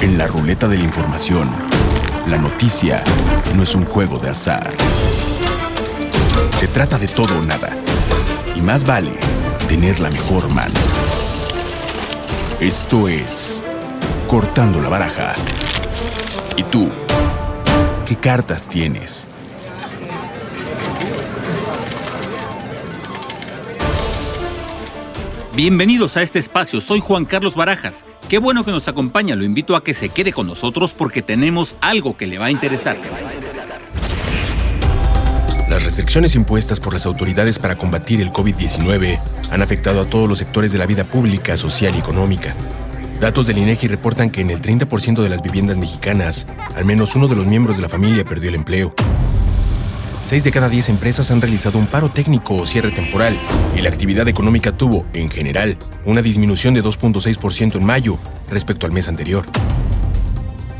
En la ruleta de la información, la noticia no es un juego de azar. Se trata de todo o nada. Y más vale tener la mejor mano. Esto es Cortando la Baraja. ¿Y tú? ¿Qué cartas tienes? Bienvenidos a este espacio, soy Juan Carlos Barajas. Qué bueno que nos acompaña, lo invito a que se quede con nosotros porque tenemos algo que le va a interesar. Las restricciones impuestas por las autoridades para combatir el COVID-19 han afectado a todos los sectores de la vida pública, social y económica. Datos del INEGI reportan que en el 30% de las viviendas mexicanas, al menos uno de los miembros de la familia perdió el empleo. Seis de cada diez empresas han realizado un paro técnico o cierre temporal, y la actividad económica tuvo, en general, una disminución de 2.6% en mayo respecto al mes anterior.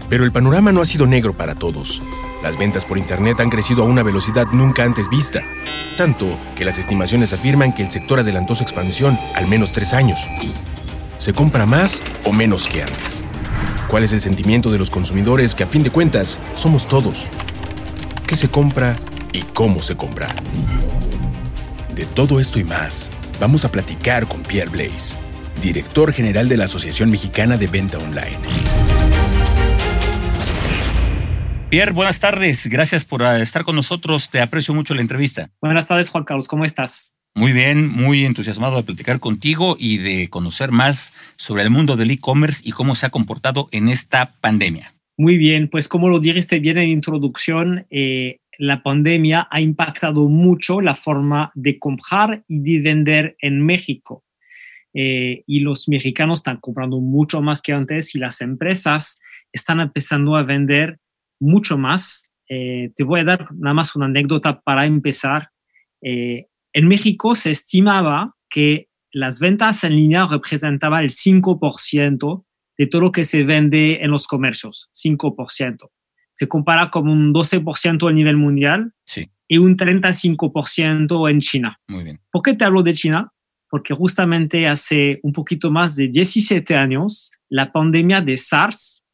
Pero el panorama no ha sido negro para todos. Las ventas por Internet han crecido a una velocidad nunca antes vista, tanto que las estimaciones afirman que el sector adelantó su expansión al menos tres años. ¿Se compra más o menos que antes? ¿Cuál es el sentimiento de los consumidores que a fin de cuentas somos todos? ¿Qué se compra y cómo se compra. De todo esto y más, vamos a platicar con Pierre Blaze, director general de la Asociación Mexicana de Venta Online. Pierre, buenas tardes. Gracias por ah, estar con nosotros. Te aprecio mucho la entrevista. Buenas tardes, Juan Carlos. ¿Cómo estás? Muy bien, muy entusiasmado de platicar contigo y de conocer más sobre el mundo del e-commerce y cómo se ha comportado en esta pandemia. Muy bien, pues como lo dijiste bien en introducción, eh, la pandemia ha impactado mucho la forma de comprar y de vender en México. Eh, y los mexicanos están comprando mucho más que antes y las empresas están empezando a vender mucho más. Eh, te voy a dar nada más una anécdota para empezar. Eh, en México se estimaba que las ventas en línea representaban el 5% de todo lo que se vende en los comercios, 5% se compara con un 12% a nivel mundial y un 35% en China. Muy bien. ¿Por qué te hablo de China? Porque justamente hace un poquito más de 17 años, la pandemia de SARS,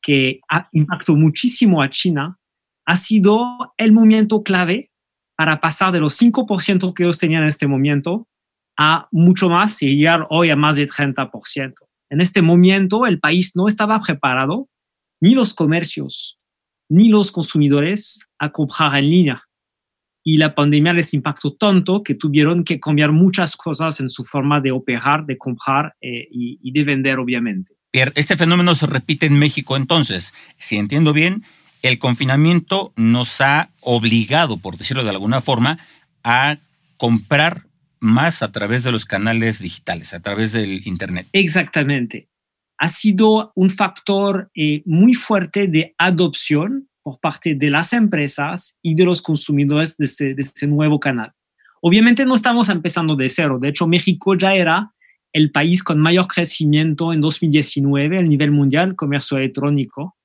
que ha impactado muchísimo a China, ha sido el momento clave para pasar de los 5% que ellos tenían en este momento a mucho más y llegar hoy a más de 30%. En este momento, el país no estaba preparado, ni los comercios, ni los consumidores a comprar en línea. Y la pandemia les impactó tanto que tuvieron que cambiar muchas cosas en su forma de operar, de comprar eh, y, de vender, obviamente. Pierre, este fenómeno se repite en México entonces. Si entiendo bien, el confinamiento nos ha obligado, por decirlo de alguna forma, a comprar más a través de los canales digitales, a través del Internet. Exactamente ha sido un factor eh, muy fuerte de adopción por parte de las empresas y de los consumidores de este, de este nuevo canal. Obviamente no estamos empezando de cero. De hecho, México ya era el país con mayor crecimiento en 2019 a nivel mundial, comercio electrónico,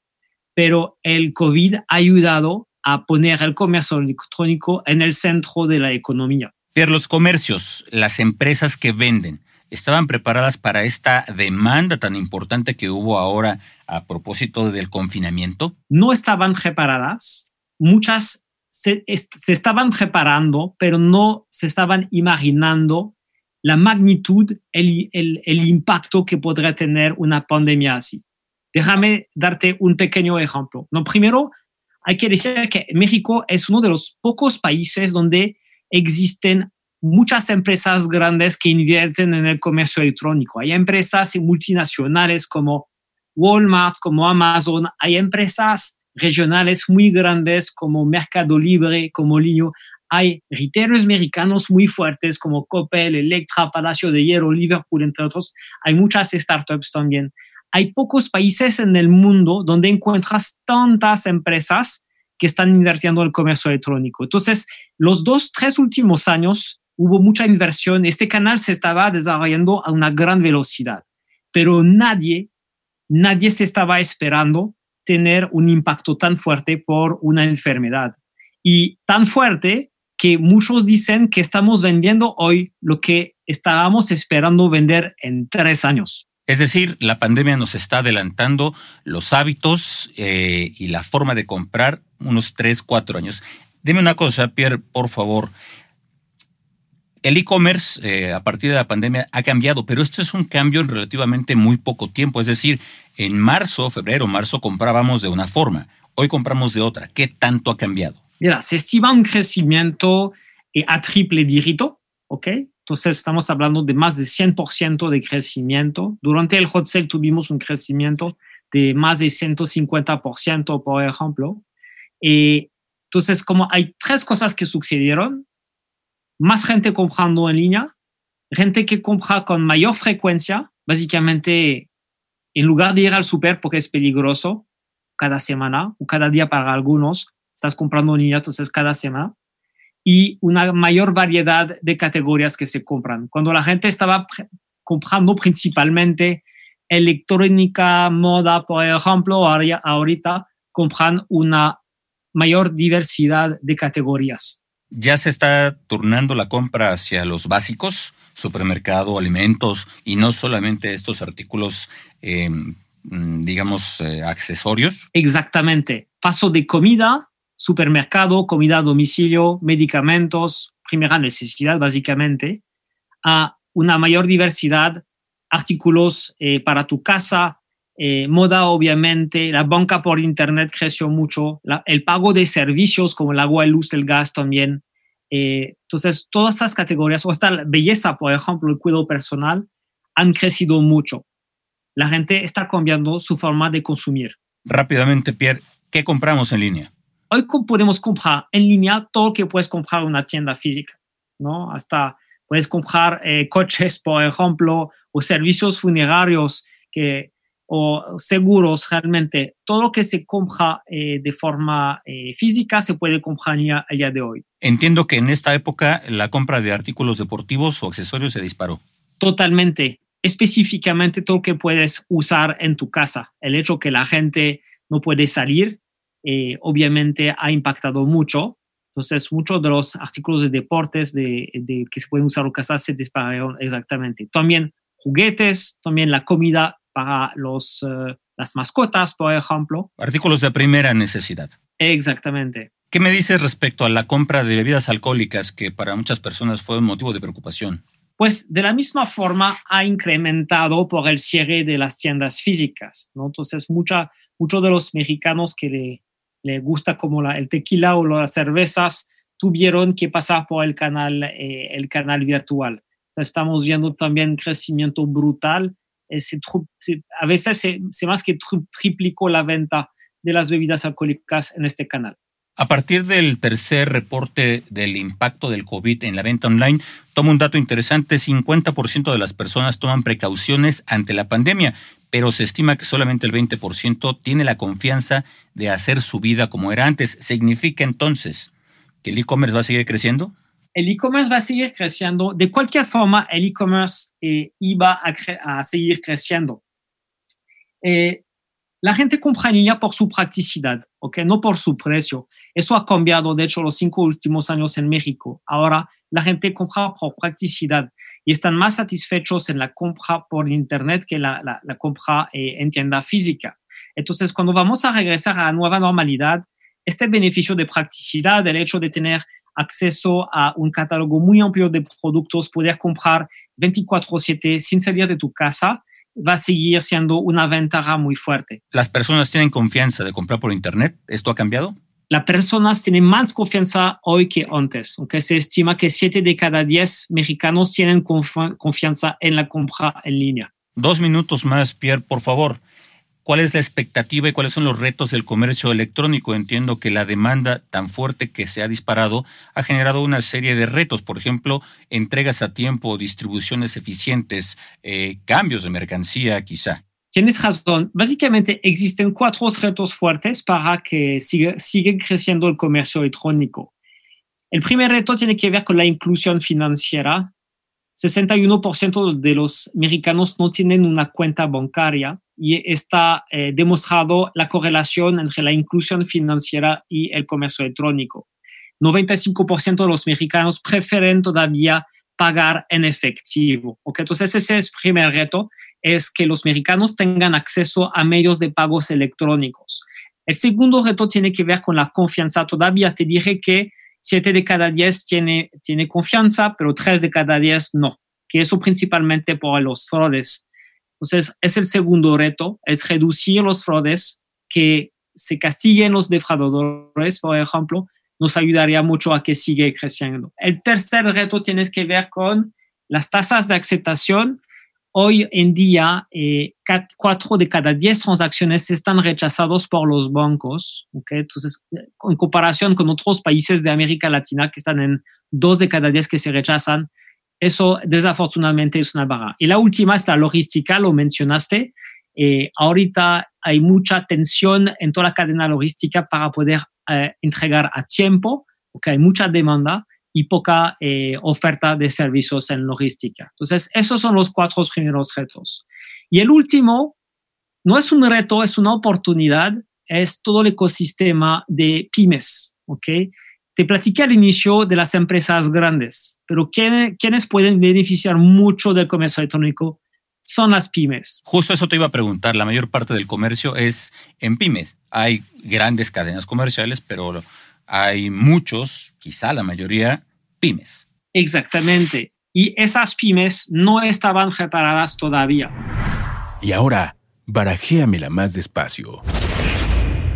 pero el COVID ha ayudado a poner el comercio electrónico en el centro de la economía. Pero los comercios, las empresas que venden, estaban preparadas para esta demanda tan importante que hubo ahora a propósito del confinamiento? No estaban preparadas. Muchas se, estaban preparando, pero no se estaban imaginando la magnitud, el, impacto que podría tener una pandemia así. Déjame darte un pequeño ejemplo. No, primero, hay que decir que México es uno de los pocos países donde existen muchas empresas grandes que invierten en el comercio electrónico. Hay empresas multinacionales como Walmart, como Amazon, hay empresas regionales muy grandes como Mercado Libre, como Linio. Hay retailers mexicanos muy fuertes como Coppel, Electra, Palacio de Hierro, Liverpool, entre otros. Hay muchas startups también. Hay pocos países en el mundo donde encuentras tantas empresas que están invirtiendo en el comercio electrónico. Entonces, los dos, tres últimos años, hubo mucha inversión, este canal se estaba desarrollando a una gran velocidad, pero nadie, nadie se estaba esperando tener un impacto tan fuerte por una enfermedad. Y tan fuerte que muchos dicen que estamos vendiendo hoy lo que estábamos esperando vender en tres años. Es decir, la pandemia nos está adelantando los hábitos eh, y la forma de comprar unos 3, 4 años. Dime una cosa, Pierre, por favor. El e-commerce eh, a partir de la pandemia ha cambiado, pero esto es un cambio en relativamente muy poco tiempo. Es decir, en marzo, febrero, marzo comprábamos de una forma, hoy compramos de otra. ¿Qué tanto ha cambiado? Mira, se estima un crecimiento eh, a triple dígito, ¿ok? Entonces estamos hablando de más de 100% de crecimiento. Durante el hot sale tuvimos un crecimiento de más de 150%, por ejemplo. Eh, entonces, como hay tres cosas que sucedieron, más gente comprando en línea, gente que compra con mayor frecuencia, básicamente en lugar de ir al super porque es peligroso cada semana o cada día para algunos, estás comprando en línea, entonces cada semana, y una mayor variedad de categorías que se compran. Cuando la gente estaba comprando principalmente electrónica, moda, por ejemplo, ahorita compran una mayor diversidad de categorías ya se está turnando la compra hacia los básicos, supermercado, alimentos, y no solamente estos artículos, eh, mm, digamos, eh, accesorios. Exactamente. Paso de comida, supermercado, comida a domicilio, medicamentos, primera necesidad básicamente, a una mayor diversidad, artículos eh, para tu casa, eh, moda, obviamente, la banca por Internet creció mucho, el pago de servicios como el agua, el luz, el gas también. Eh, entonces, todas esas categorías, o hasta la belleza, por ejemplo, el cuidado personal, han crecido mucho. La gente está cambiando su forma de consumir. Rápidamente, Pierre, ¿qué compramos en línea? Hoy podemos comprar en línea todo lo que puedes comprar en una tienda física, ¿no? Hasta puedes comprar eh, coches, por ejemplo, o servicios funerarios que o seguros realmente, todo lo que se compra eh, de forma eh, física se puede comprar a día de hoy. Entiendo que en esta época la compra de artículos deportivos o accesorios se disparó. Totalmente. Específicamente todo lo que puedes usar en tu casa. El hecho que la gente no puede salir, eh, obviamente ha impactado mucho. Entonces, muchos de los artículos de deportes de, de, que se pueden usar en casa se dispararon exactamente. También juguetes, también la comida para los, eh, las mascotas, por ejemplo. Artículos de primera necesidad. Exactamente. ¿Qué me dices respecto a la compra de bebidas alcohólicas que para muchas personas fue un motivo de preocupación? Pues de la misma forma ha incrementado por el cierre de las tiendas físicas. ¿no? Entonces, mucha, muchos de los mexicanos que le, le gusta como la, el tequila o las cervezas tuvieron que pasar por el canal, eh, el canal virtual. estamos viendo también crecimiento brutal a veces se, más que triplicó la venta de las bebidas alcohólicas en este canal. A partir del tercer reporte del impacto del COVID en la venta online, toma un dato interesante, 50% de las personas toman precauciones ante la pandemia, pero se estima que solamente el 20% tiene la confianza de hacer su vida como era antes. ¿Significa entonces que el e-commerce va a seguir creciendo? El e-commerce va a seguir creciendo. De cualquier forma, el e-commerce eh, iba a, seguir creciendo. Eh, la gente compra en línea por su practicidad, ¿ok? no por su precio. Eso ha cambiado, de hecho, los cinco últimos años en México. Ahora, la gente compra por practicidad y están más satisfechos en la compra por Internet que la, la, compra eh, en tienda física. Entonces, cuando vamos a regresar a la nueva normalidad, este beneficio de practicidad, el hecho de tener acceso a un catálogo muy amplio de productos, poder comprar 24/7 sin salir de tu casa, va a seguir siendo una ventaja muy fuerte. ¿Las personas tienen confianza de comprar por Internet? ¿Esto ha cambiado? Las personas tienen más confianza hoy que antes, aunque se estima que 7 de cada 10 mexicanos tienen confianza en la compra en línea. Dos minutos más, Pierre, por favor cuál es la expectativa y cuáles son los retos del comercio electrónico. Entiendo que la demanda tan fuerte que se ha disparado ha generado una serie de retos, por ejemplo, entregas a tiempo, distribuciones eficientes, eh, cambios de mercancía quizá. Tienes razón. Básicamente existen cuatro retos fuertes para que siga, siga creciendo el comercio electrónico. El primer reto tiene que ver con la inclusión financiera. 61% de los mexicanos no tienen una cuenta bancaria y está eh, demostrado la correlación entre la inclusión financiera y el comercio electrónico. 95% de los mexicanos prefieren todavía pagar en efectivo. ¿okay? Entonces, ese es el primer reto, es que los mexicanos tengan acceso a medios de pagos electrónicos. El segundo reto tiene que ver con la confianza. Todavía te dije que 7 de cada 10 tiene, tiene confianza, pero 3 de cada 10 no, que eso principalmente por los fraudes. Entonces, es el segundo reto, es reducir los fraudes, que se castiguen los defraudadores, por ejemplo, nos ayudaría mucho a que siga creciendo. El tercer reto tiene que ver con las tasas de aceptación. Hoy en día, eh, cuatro de cada diez transacciones están rechazados por los bancos. ¿okay? Entonces, en comparación con otros países de América Latina que están en dos de cada diez que se rechazan, eso desafortunadamente es una barra. Y la última es la logística, lo mencionaste. Eh, ahorita hay mucha tensión en toda la cadena logística para poder eh, entregar a tiempo, porque hay mucha demanda y poca eh, oferta de servicios en logística. Entonces, esos son los cuatro primeros retos. Y el último, no es un reto, es una oportunidad, es todo el ecosistema de pymes. ¿ok? Te platiqué al inicio de las empresas grandes, pero ¿quiénes pueden beneficiar mucho del comercio electrónico? son las pymes. Justo eso te iba a preguntar. La mayor parte del comercio es en pymes. Hay grandes cadenas comerciales, pero hay muchos, quizá la mayoría, pymes. Exactamente. Y esas pymes no estaban preparadas todavía. Y ahora, barajéamela más despacio.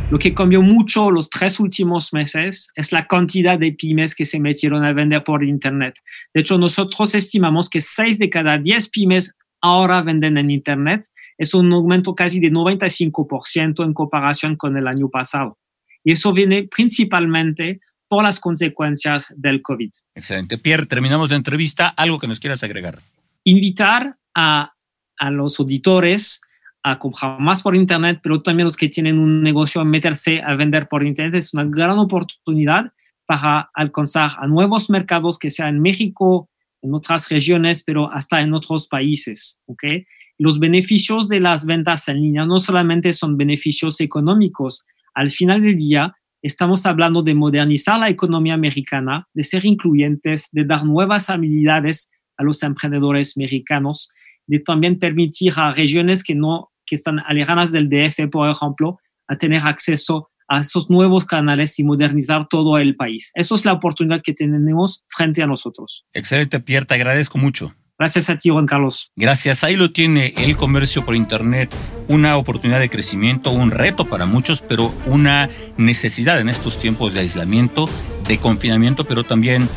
Lo que cambió mucho los tres últimos meses es la cantidad de pymes que se metieron a vender por Internet. De hecho, nosotros estimamos que seis de cada diez pymes ahora venden en Internet. Es un aumento casi de 95% en comparación con el año pasado. Y eso viene principalmente por las consecuencias del COVID. Excelente. Pierre, terminamos la entrevista. ¿Algo que nos quieras agregar? Invitar a, a los auditores a comprar más por Internet, pero también los que tienen un negocio meterse a vender por Internet. Es una gran oportunidad para alcanzar a nuevos mercados, que sea en México, en otras regiones, pero hasta en otros países. ¿okay? Los beneficios de las ventas en línea no solamente son beneficios económicos, al final del día estamos hablando de modernizar la economía americana, de ser incluyentes, de dar nuevas habilidades a los emprendedores mexicanos, de también permitir a regiones que no que están alejadas del DF, por ejemplo, a tener acceso a esos nuevos canales y modernizar todo el país. Eso es la oportunidad que tenemos frente a nosotros. Excelente, Pierre, te agradezco mucho. Gracias a ti, Juan Carlos. Gracias. Ahí lo tiene el comercio por Internet, una oportunidad de crecimiento, un reto para muchos, pero una necesidad en estos tiempos de aislamiento, de confinamiento, pero también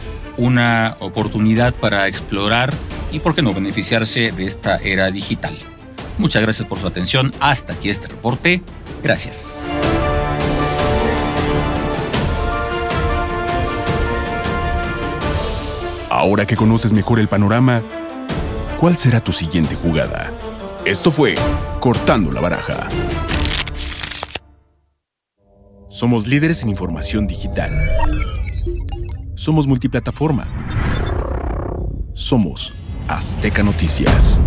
una oportunidad para explorar y, por qué no, beneficiarse de esta era digital. Muchas gracias por su atención. Hasta aquí este reporte. Gracias. Ahora que conoces mejor el panorama, ¿cuál será tu siguiente jugada? Esto fue Cortando la Baraja. Somos líderes en información digital. Somos multiplataforma. Somos Azteca Noticias.